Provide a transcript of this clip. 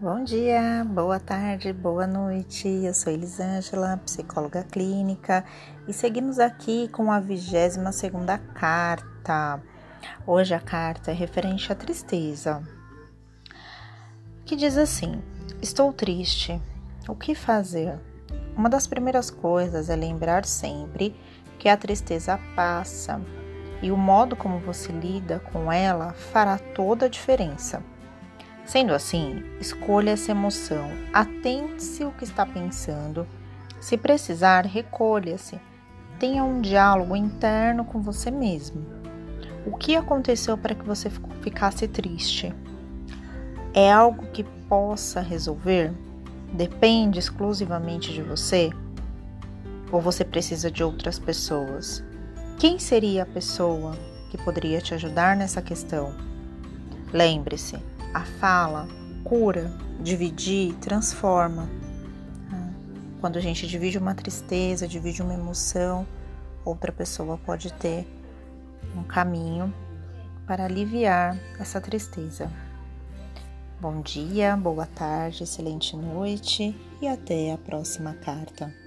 Bom dia, boa tarde, boa noite. Eu sou Elisângela, psicóloga clínica, e seguimos aqui com a 22 segunda carta. Hoje a carta é referente à tristeza, que diz assim: Estou triste. O que fazer? Uma das primeiras coisas é lembrar sempre que a tristeza passa e o modo como você lida com ela fará toda a diferença. Sendo assim, escolha essa emoção, atente-se o que está pensando. Se precisar, recolha-se. Tenha um diálogo interno com você mesmo. O que aconteceu para que você ficasse triste? É algo que possa resolver? Depende exclusivamente de você? Ou você precisa de outras pessoas? Quem seria a pessoa que poderia te ajudar nessa questão? Lembre-se, a fala cura, dividir, transforma. Quando a gente divide uma tristeza, divide uma emoção, outra pessoa pode ter um caminho para aliviar essa tristeza. Bom dia, boa tarde, excelente noite e até a próxima carta.